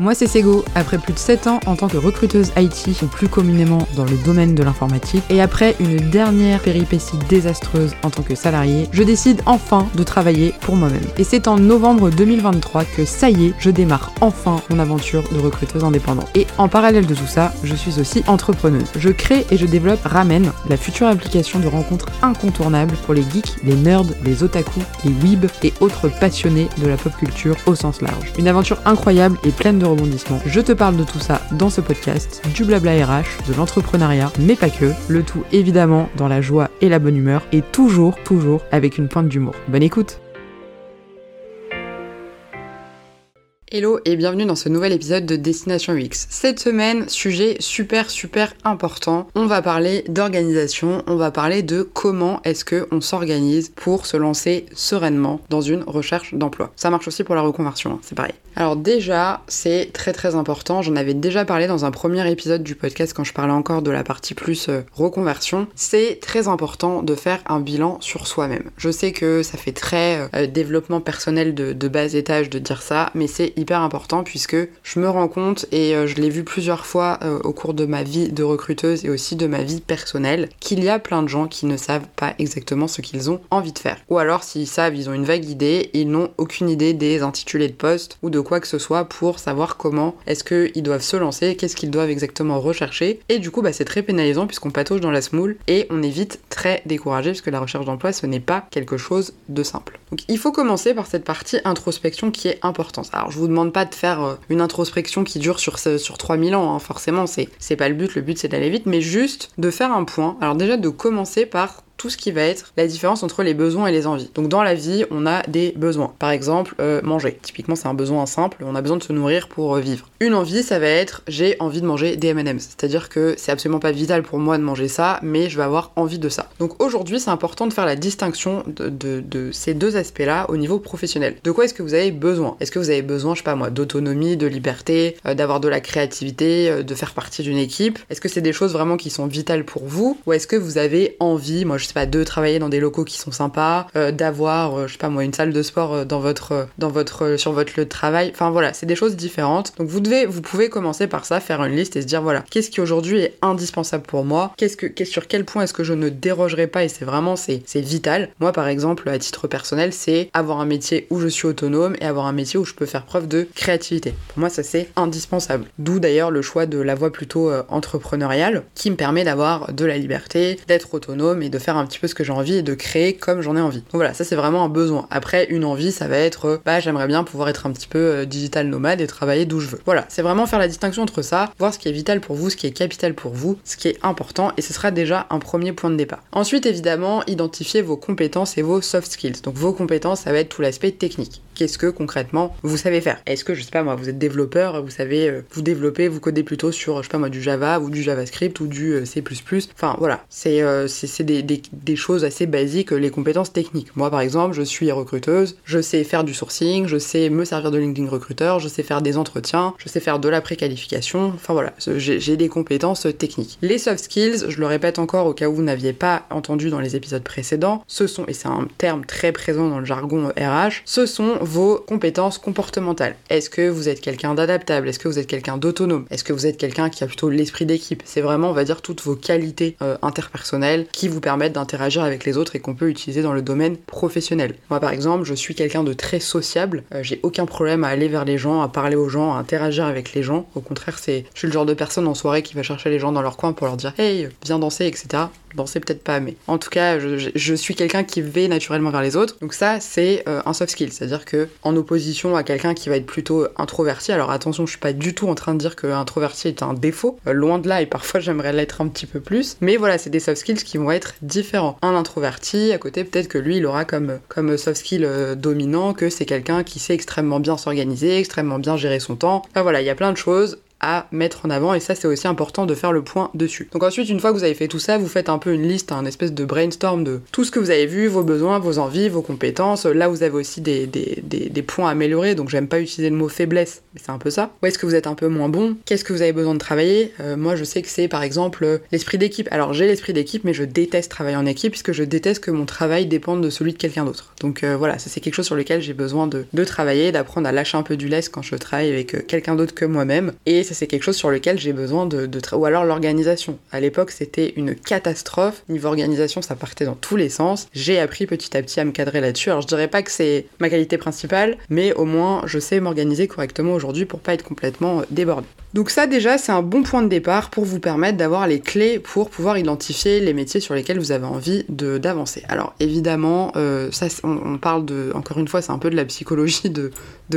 Moi c'est Sego, après plus de 7 ans en tant que recruteuse IT, plus communément dans le domaine de l'informatique, et après une dernière péripétie désastreuse en tant que salarié, je décide enfin de travailler pour moi-même. Et c'est en novembre 2023 que ça y est, je démarre enfin mon aventure de recruteuse indépendante. Et en parallèle de tout ça, je suis aussi entrepreneuse. Je crée et je développe Ramen, la future application de rencontres incontournable pour les geeks, les nerds, les otaku, les weebs et autres passionnés de la pop culture au sens large. Une aventure incroyable et pleine de Je te parle de tout ça dans ce podcast, du blabla RH, de l'entrepreneuriat, mais pas que, le tout évidemment dans la joie et la bonne humeur et toujours, toujours avec une pointe d'humour. Bonne écoute Hello et bienvenue dans ce nouvel épisode de Destination UX. Cette semaine, sujet super super important. On va parler d'organisation, on va parler de comment est-ce que on s'organise pour se lancer sereinement dans une recherche d'emploi. Ça marche aussi pour la reconversion, hein, c'est pareil. Alors déjà, c'est très très important, j'en avais déjà parlé dans un premier épisode du podcast quand je parlais encore de la partie plus euh, reconversion, c'est très important de faire un bilan sur soi-même. Je sais que ça fait très euh, développement personnel de, de bas étage de dire ça, mais c'est hyper important puisque je me rends compte et euh, je l'ai vu plusieurs fois euh, au cours de ma vie de recruteuse et aussi de ma vie personnelle qu'il y a plein de gens qui ne savent pas exactement ce qu'ils ont envie de faire. Ou alors s'ils savent, ils ont une vague idée, ils n'ont aucune idée des intitulés de poste ou de quoi que ce soit pour savoir comment est-ce qu'ils doivent se lancer, qu'est-ce qu'ils doivent exactement rechercher. Et du coup, bah, c'est très pénalisant puisqu'on patauge dans la smoule et on est vite très découragé puisque la recherche d'emploi ce n'est pas quelque chose de simple. Donc il faut commencer par cette partie introspection qui est importante. Alors je vous demande pas de faire euh, une introspection qui dure sur, sur 3000 ans, hein, forcément, c'est pas le but, le but c'est d'aller vite, mais juste de faire un point. Alors déjà de commencer par tout ce qui va être la différence entre les besoins et les envies. Donc dans la vie, on a des besoins. Par exemple, euh, manger. Typiquement, c'est un besoin simple, on a besoin de se nourrir pour euh, vivre. Une envie, ça va être j'ai envie de manger des M&M's. C'est-à-dire que c'est absolument pas vital pour moi de manger ça, mais je vais avoir envie de ça. Donc aujourd'hui, c'est important de faire la distinction de, ces deux aspects-là au niveau professionnel. De quoi est-ce que vous avez besoin? Est-ce que vous avez besoin, je sais pas moi, d'autonomie, de liberté, euh, d'avoir de la créativité, de faire partie d'une équipe? Est-ce que c'est des choses vraiment qui sont vitales pour vous? Ou est-ce que vous avez envie, moi je de travailler dans des locaux qui sont sympas, euh, d'avoir, euh, je sais pas moi, une salle de sport euh, dans votre, dans votre, sur votre lieu de travail. Enfin voilà, c'est des choses différentes. Donc vous devez, vous pouvez commencer par ça, faire une liste et se dire voilà, qu'est-ce qui aujourd'hui est indispensable pour moi? Qu'est-ce que, sur quel point est-ce que je ne dérogerai pas? Et c'est vraiment, c'est, c'est vital. Moi par exemple, à titre personnel, c'est avoir un métier où je suis autonome et avoir un métier où je peux faire preuve de créativité. Pour moi, ça c'est indispensable. D'où d'ailleurs le choix de la voie plutôt entrepreneuriale qui me permet d'avoir de la liberté, d'être autonome et de faire un petit peu ce que j'ai envie et de créer comme j'en ai envie. Donc voilà, ça c'est vraiment un besoin. Après, une envie, ça va être, euh, bah j'aimerais bien pouvoir être un petit peu euh, digital nomade et travailler d'où je veux. Voilà, c'est vraiment faire la distinction entre ça, voir ce qui est vital pour vous, ce qui est capital pour vous, ce qui est important, et ce sera déjà un premier point de départ. Ensuite, évidemment, identifier vos compétences et vos soft skills. Donc vos compétences, ça va être tout l'aspect technique. Qu'est-ce que concrètement vous savez faire? Est-ce que, je sais pas moi, vous êtes développeur, vous savez, euh, vous développez, vous codez plutôt sur, je sais pas moi, du Java ou du JavaScript ou du C++. Enfin voilà, c'est c'est des, des, des choses assez basiques, les compétences techniques. Moi par exemple, je suis recruteuse, je sais faire du sourcing, je sais me servir de LinkedIn recruteur, je sais faire des entretiens, je sais faire de la préqualification, enfin voilà, j'ai des compétences techniques. Les soft skills, je le répète encore au cas où vous n'aviez pas entendu dans les épisodes précédents, ce sont, et c'est un terme très présent dans le jargon RH, ce sont vos compétences comportementales. Est-ce que vous êtes quelqu'un d'adaptable? Est-ce que vous êtes quelqu'un d'autonome? Est-ce que vous êtes quelqu'un qui a plutôt l'esprit d'équipe? C'est vraiment, on va dire, toutes vos qualités euh, interpersonnelles qui vous permettent d'interagir avec les autres et qu'on peut utiliser dans le domaine professionnel. Moi par exemple, je suis quelqu'un de très sociable, euh, j'ai aucun problème à aller vers les gens, à parler aux gens, à interagir avec les gens. Au contraire, c'est je suis le genre de personne en soirée qui va chercher les gens dans leur coin pour leur dire "Hey, viens danser", etc. Danser peut-être pas, mais en tout cas, je, suis quelqu'un qui va naturellement vers les autres. Donc ça, c'est euh, un soft skill, c'est-à-dire que en opposition à quelqu'un qui va être plutôt introverti. Alors attention, je suis pas du tout en train de dire que introverti est un défaut, euh, loin de là, et parfois j'aimerais l'être un petit peu plus. Mais voilà, c'est des soft skills qui vont être différents. Un introverti, à côté, peut-être que lui, il aura comme, comme soft skill euh, dominant que c'est quelqu'un qui sait extrêmement bien s'organiser, extrêmement bien gérer son temps. Enfin voilà, il y a plein de choses à mettre en avant et ça c'est aussi important de faire le point dessus. Donc ensuite une fois que vous avez fait tout ça, vous faites un peu une liste, un espèce de brainstorm de tout ce que vous avez vu, vos besoins, vos envies, vos compétences. Là vous avez aussi des, des, des, points à améliorer, donc j'aime pas utiliser le mot faiblesse, mais c'est un peu ça. Où est-ce que vous êtes un peu moins bon? Qu'est-ce que vous avez besoin de travailler? Euh, Moi je sais que c'est par exemple l'esprit d'équipe. Alors j'ai l'esprit d'équipe mais je déteste travailler en équipe puisque je déteste que mon travail dépende de celui de quelqu'un d'autre. Donc euh, voilà, ça c'est quelque chose sur lequel j'ai besoin de, de travailler, d'apprendre à lâcher un peu du lest quand je travaille avec euh, quelqu'un d'autre que moi-même. Et c'est quelque chose sur lequel j'ai besoin de, de ou alors l'organisation. À l'époque c'était une catastrophe. Niveau organisation ça partait dans tous les sens. J'ai appris petit à petit à me cadrer là-dessus. Alors je dirais pas que c'est ma qualité principale, mais au moins je sais m'organiser correctement aujourd'hui pour pas être complètement euh, débordé. Donc ça déjà c'est un bon point de départ pour vous permettre d'avoir les clés pour pouvoir identifier les métiers sur lesquels vous avez envie d'avancer. Alors évidemment, euh, ça on, parle de, encore une fois c'est un peu de la psychologie de,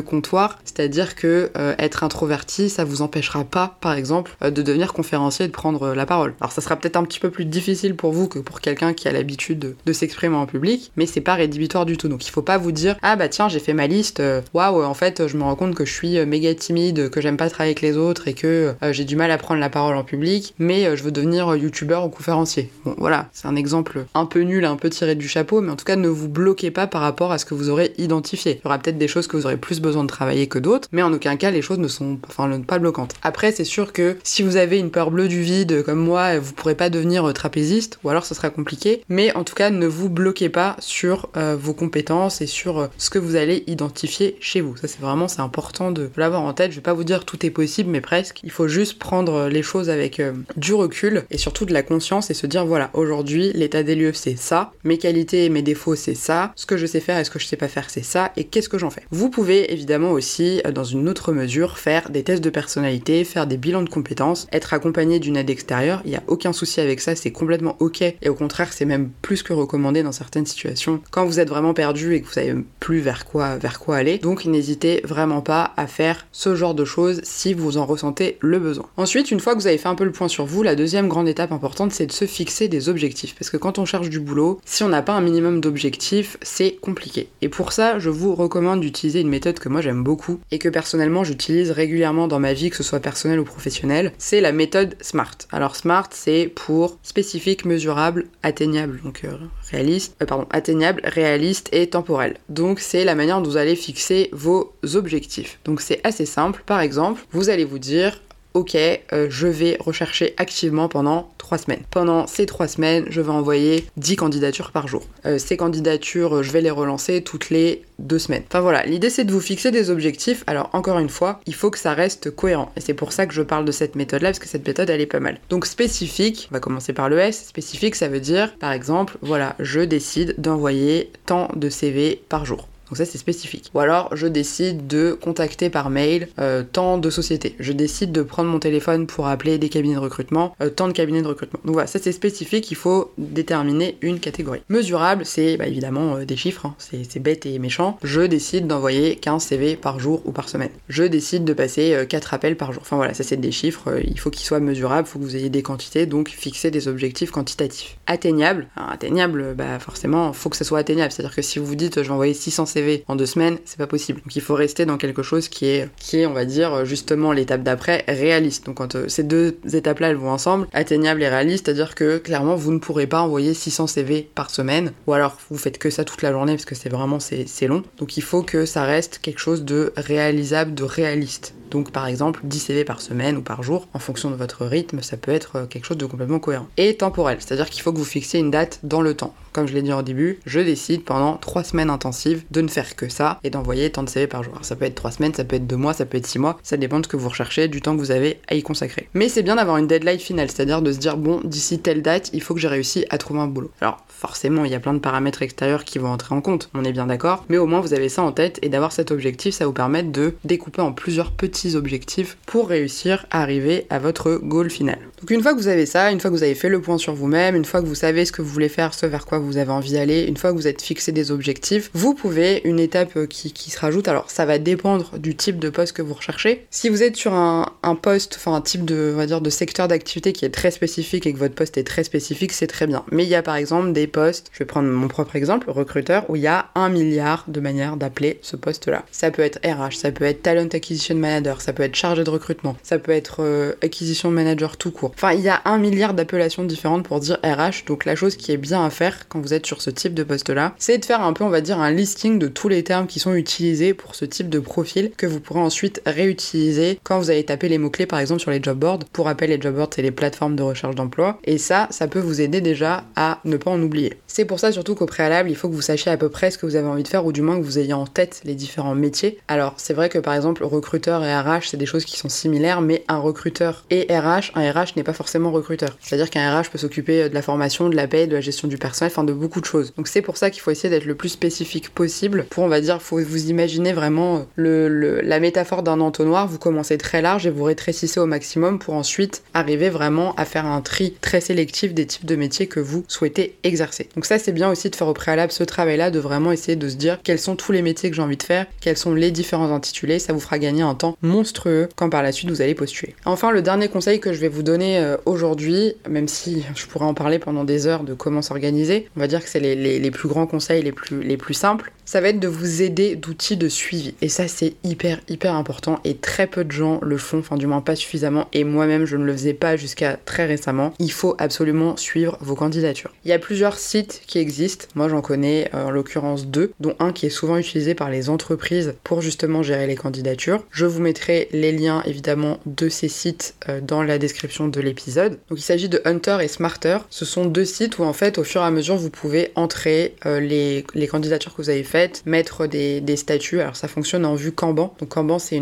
comptoir, c'est-à-dire que euh, être introverti ça vous empêchera pas par exemple euh, de devenir conférencier et de prendre la parole. Alors ça sera peut-être un petit peu plus difficile pour vous que pour quelqu'un qui a l'habitude de, s'exprimer en public, mais c'est pas rédhibitoire du tout. Donc il faut pas vous dire ah bah tiens j'ai fait ma liste, waouh en fait je me rends compte que je suis méga timide, que j'aime pas travailler avec les autres et que euh, j'ai du mal à prendre la parole en public, mais euh, je veux devenir euh, youtubeur ou conférencier. Bon, voilà, c'est un exemple un peu nul, un peu tiré du chapeau, mais en tout cas, ne vous bloquez pas par rapport à ce que vous aurez identifié. Il y aura peut-être des choses que vous aurez plus besoin de travailler que d'autres, mais en aucun cas, les choses ne sont enfin, pas bloquantes. Après, c'est sûr que si vous avez une peur bleue du vide comme moi, vous pourrez pas devenir trapéziste, ou alors ce sera compliqué, mais en tout cas, ne vous bloquez pas sur vos compétences et sur ce que vous allez identifier chez vous. Ça, c'est vraiment, c'est important de l'avoir en tête. Je vais pas vous dire tout est possible, mais il faut juste prendre les choses avec euh, du recul et surtout de la conscience et se dire voilà, aujourd'hui, l'état des lieux c'est ça, mes qualités et mes défauts c'est ça, ce que je sais faire et ce que je sais pas faire c'est ça, et qu'est-ce que j'en fais? Vous pouvez évidemment aussi, euh, dans une autre mesure, faire des tests de personnalité, faire des bilans de compétences, être accompagné d'une aide extérieure, il n'y a aucun souci avec ça, c'est complètement ok, et au contraire, c'est même plus que recommandé dans certaines situations quand vous êtes vraiment perdu et que vous savez plus vers quoi, vers quoi aller. Donc n'hésitez vraiment pas à faire ce genre de choses si vous en ressentez le besoin. Ensuite, une fois que vous avez fait un peu le point sur vous, la deuxième grande étape importante, c'est de se fixer des objectifs. Parce que quand on cherche du boulot, si on n'a pas un minimum d'objectifs, c'est compliqué. Et pour ça, je vous recommande d'utiliser une méthode que moi j'aime beaucoup et que personnellement j'utilise régulièrement dans ma vie, que ce soit personnel ou professionnel. C'est la méthode SMART. Alors SMART, c'est pour spécifique, mesurable, atteignable. Donc euh, réaliste, euh, pardon, atteignable, réaliste et temporel. Donc c'est la manière dont vous allez fixer vos objectifs. Donc c'est assez simple. Par exemple, vous allez vous dire ok, euh, je vais rechercher activement pendant semaines. Pendant ces trois semaines, je vais envoyer 10 candidatures par jour. Euh, ces candidatures, je vais les relancer toutes les deux semaines. Enfin voilà, l'idée c'est de vous fixer des objectifs. Alors encore une fois, il faut que ça reste cohérent. Et c'est pour ça que je parle de cette méthode-là, parce que cette méthode, elle est pas mal. Donc spécifique, on va commencer par le S. Spécifique, ça veut dire, par exemple, voilà, je décide d'envoyer tant de CV par jour. Donc ça c'est spécifique. Ou alors je décide de contacter par mail euh, tant de sociétés. Je décide de prendre mon téléphone pour appeler des cabinets de recrutement, euh, tant de cabinets de recrutement. Donc voilà, ça c'est spécifique, il faut déterminer une catégorie. Mesurable, c'est bah, évidemment euh, des chiffres, hein. c'est bête et méchant. Je décide d'envoyer 15 CV par jour ou par semaine. Je décide de passer 4 appels par jour. Enfin voilà, ça c'est des chiffres, il faut qu'ils soient mesurables, il faut que vous ayez des quantités, donc fixer des objectifs quantitatifs. Atteignable, atteignable, bah forcément, faut que ça soit atteignable. C'est-à-dire que si vous vous dites je vais envoyer 600 CV en deux semaines, c'est pas possible. Donc il faut rester dans quelque chose qui est, qui est on va dire, justement l'étape d'après, réaliste. Donc quand euh, ces deux étapes-là, elles vont ensemble, atteignable et réaliste, c'est-à-dire que clairement, vous ne pourrez pas envoyer 600 CV par semaine, ou alors vous faites que ça toute la journée, parce que c'est vraiment, c'est long. Donc il faut que ça reste quelque chose de réalisable, de réaliste. Donc par exemple 10 CV par semaine ou par jour, en fonction de votre rythme, ça peut être euh, quelque chose de complètement cohérent. Et temporel, c'est-à-dire qu'il faut que vous fixiez une date dans le temps. Comme je l'ai dit au début, je décide pendant 3 semaines intensives de ne faire que ça et d'envoyer tant de CV par jour. ça peut être 3 semaines, ça peut être 2 mois, ça peut être 6 mois, ça dépend de ce que vous recherchez, du temps que vous avez à y consacrer. Mais c'est bien d'avoir une deadline finale, c'est-à-dire de se dire bon, d'ici telle date, il faut que j'ai réussi à trouver un boulot. Alors forcément, il y a plein de paramètres extérieurs qui vont entrer en compte, on est bien d'accord, mais au moins vous avez ça en tête et d'avoir cet objectif, ça vous permet de découper en plusieurs petits objectifs pour réussir à arriver à votre goal final. Donc une fois que vous avez ça, une fois que vous avez fait le point sur vous-même, une fois que vous savez ce que vous voulez faire, ce vers quoi vous avez envie d'aller, une fois que vous êtes fixé des objectifs, vous pouvez, une étape euh, qui, se rajoute, alors ça va dépendre du type de poste que vous recherchez. Si vous êtes sur un, poste, enfin un type de, on va dire, de secteur d'activité qui est très spécifique et que votre poste est très spécifique, c'est très bien. Mais il y a par exemple des postes, je vais prendre mon propre exemple, recruteur, où il y a un milliard de manières d'appeler ce poste-là. Ça peut être RH, ça peut être Talent Acquisition Manager, ça peut être chargé de recrutement, ça peut être euh, acquisition manager tout court. Enfin, il y a un milliard d'appellations différentes pour dire RH, donc la chose qui est bien à faire quand vous êtes sur ce type de poste-là, c'est de faire un peu, on va dire, un listing de tous les termes qui sont utilisés pour ce type de profil que vous pourrez ensuite réutiliser quand vous allez taper les mots-clés par exemple sur les job boards. Pour rappel, les job boards, c'est les plateformes de recherche d'emploi. Et ça, ça peut vous aider déjà à ne pas en oublier. C'est pour ça surtout qu'au préalable, il faut que vous sachiez à peu près ce que vous avez envie de faire ou du moins que vous ayez en tête les différents métiers. Alors, c'est vrai que par exemple, recruteur et RH, c'est des choses qui sont similaires, mais un recruteur et RH, un RH n'est pas forcément recruteur. C'est-à-dire qu'un RH peut s'occuper de la formation, de la paie, de la gestion du personnel, enfin de beaucoup de choses. Donc c'est pour ça qu'il faut essayer d'être le plus spécifique possible pour, on va dire, faut vous imaginer vraiment le, la métaphore d'un entonnoir. Vous commencez très large et vous rétrécissez au maximum pour ensuite arriver vraiment à faire un tri très sélectif des types de métiers que vous souhaitez exercer. Donc ça, c'est bien aussi de faire au préalable ce travail-là, de vraiment essayer de se dire quels sont tous les métiers que j'ai envie de faire, quels sont les différents intitulés. Ça vous fera gagner un temps monstrueux quand par la suite vous allez postuler. Enfin, le dernier conseil que je vais vous donner euh, aujourd'hui, même si je pourrais en parler pendant des heures de comment s'organiser, on va dire que c'est les, plus grands conseils les plus simples, ça va être de vous aider d'outils de suivi. Et ça, c'est hyper, hyper important et très peu de gens le font, enfin du moins pas suffisamment. Et moi-même, je ne le faisais pas jusqu'à très récemment. Il faut absolument suivre vos candidatures. Il y a plusieurs sites qui existent. Moi, j'en connais euh, en l'occurrence deux, dont un qui est souvent utilisé par les entreprises pour justement gérer les candidatures. Je vous mettrai les liens évidemment de ces sites euh, dans la description de l'épisode. Donc il s'agit de Hunter et Smarter. Ce sont deux sites où en fait, au fur et à mesure, vous pouvez entrer euh, les, les candidatures que vous avez faites mettre des, statuts. Alors ça fonctionne en vue Kanban. Donc Kanban, c'est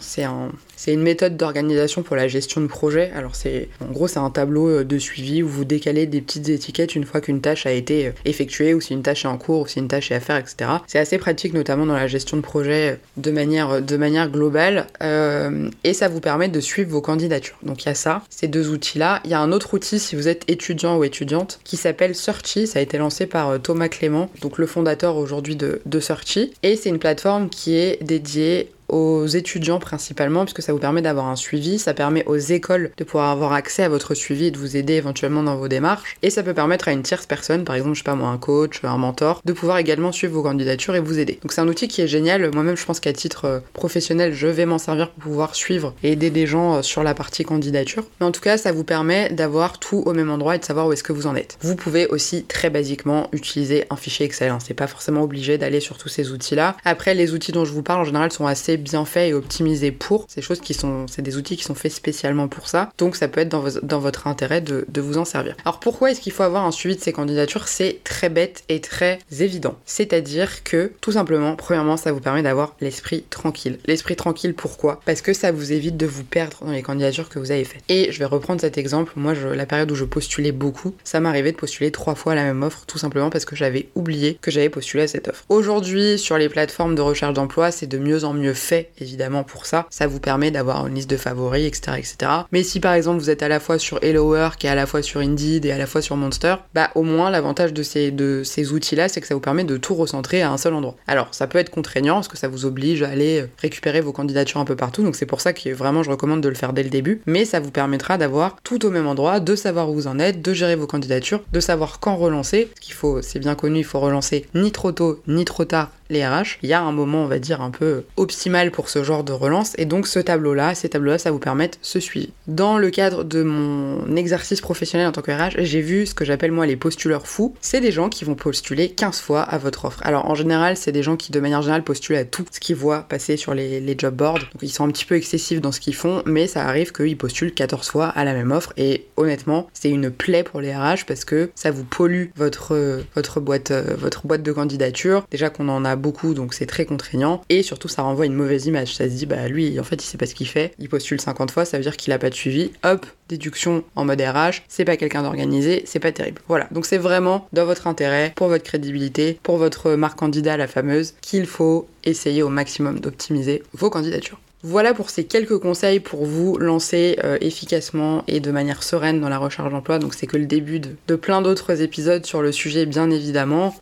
c'est un, c'est une méthode d'organisation pour la gestion de projet. Alors c'est en gros c'est un tableau euh, de suivi où vous décalez des petites étiquettes une fois qu'une tâche a été euh, effectuée ou si une tâche est en cours ou si une tâche est à faire, etc. C'est assez pratique notamment dans la gestion de projet euh, de manière, globale et ça vous permet de suivre vos candidatures. Donc il y a ça, ces deux outils-là. Il y a un autre outil si vous êtes étudiant ou étudiante qui s'appelle Searchy. Ça a été lancé par Thomas Clément, donc le fondateur aujourd'hui de, de Searchy. Et c'est une plateforme qui est dédiée aux étudiants principalement, puisque ça vous permet d'avoir un suivi, ça permet aux écoles de pouvoir avoir accès à votre suivi et de vous aider éventuellement dans vos démarches, et ça peut permettre à une tierce personne, par exemple, je sais pas moi, un coach, un mentor, de pouvoir également suivre vos candidatures et vous aider. Donc c'est un outil qui est génial, moi-même je pense qu'à titre euh, professionnel, je vais m'en servir pour pouvoir suivre et aider des gens euh, sur la partie candidature, mais en tout cas ça vous permet d'avoir tout au même endroit et de savoir où est-ce que vous en êtes. Vous pouvez aussi très basiquement utiliser un fichier Excel, hein. c'est pas forcément obligé d'aller sur tous ces outils-là. Après les outils dont je vous parle en général sont assez bien fait et optimisé pour. C'est choses qui sont, c'est des outils qui sont faits spécialement pour ça. Donc ça peut être dans, votre intérêt de, vous en servir. Alors pourquoi est-ce qu'il faut avoir un suivi de ces candidatures? C'est très bête et très évident. C'est-à-dire que tout simplement, premièrement, ça vous permet d'avoir l'esprit tranquille. L'esprit tranquille, pourquoi? Parce que ça vous évite de vous perdre dans les candidatures que vous avez faites. Et je vais reprendre cet exemple. Moi, je, la période où je postulais beaucoup, ça m'arrivait de postuler trois fois la même offre, tout simplement parce que j'avais oublié que j'avais postulé à cette offre. Aujourd'hui, sur les plateformes de recherche d'emploi, c'est de mieux en mieux fait, évidemment pour ça. Ça vous permet d'avoir une liste de favoris, etc., etc. Mais si par exemple vous êtes à la fois sur Hello Work et à la fois sur Indeed et à la fois sur Monster, bah au moins l'avantage de ces, outils-là, c'est que ça vous permet de tout recentrer à un seul endroit. Alors ça peut être contraignant parce que ça vous oblige à aller récupérer vos candidatures un peu partout, donc c'est pour ça que vraiment je recommande de le faire dès le début, mais ça vous permettra d'avoir tout au même endroit, de savoir où vous en êtes, de gérer vos candidatures, de savoir quand relancer, ce qu'il faut, c'est bien connu, il faut relancer ni trop tôt ni trop tard RH, il y a un moment, on va dire, un peu optimal pour ce genre de relance, et donc ce tableau-là, ces tableaux-là, ça vous permettre ce suivi. Dans le cadre de mon exercice professionnel en tant que RH, j'ai vu ce que j'appelle moi les postuleurs fous. C'est des gens qui vont postuler 15 fois à votre offre. Alors en général, c'est des gens qui de manière générale postulent à tout ce qu'ils voient passer sur les, job boards. Ils sont un petit peu excessifs dans ce qu'ils font, mais ça arrive qu'ils postulent 14 fois à la même offre, et honnêtement, c'est une plaie pour les RH parce que ça vous pollue votre, votre, boîte, votre boîte de candidature. Déjà qu'on en a donc c'est très contraignant. Et surtout, ça renvoie une mauvaise image. Ça se dit, bah lui, en fait, il sait pas ce qu'il fait. Il postule 50 fois, ça veut dire qu'il a pas de suivi. Hop, déduction en mode RH, c'est pas quelqu'un d'organisé, c'est pas terrible. Voilà, donc c'est vraiment dans votre intérêt, pour votre crédibilité, pour votre marque candidat, la fameuse, qu'il faut essayer au maximum d'optimiser vos candidatures. Voilà pour ces quelques conseils pour vous lancer euh, efficacement et de manière sereine dans la recherche d'emploi. Donc c'est que le début de plein d'autres épisodes sur le sujet bien évidemment.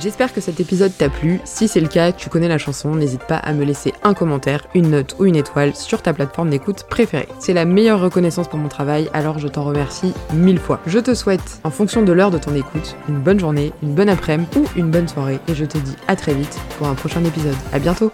J'espère que cet épisode t'a plu. Si c'est le cas, tu connais la chanson, n'hésite pas à me laisser un commentaire, une note ou une étoile sur ta plateforme d'écoute préférée. C'est la meilleure reconnaissance pour mon travail, alors je t'en remercie mille fois. Je te souhaite, en fonction de l'heure de ton écoute, une bonne journée, une bonne après-midi ou une bonne soirée et je te dis à très vite pour un prochain épisode. À bientôt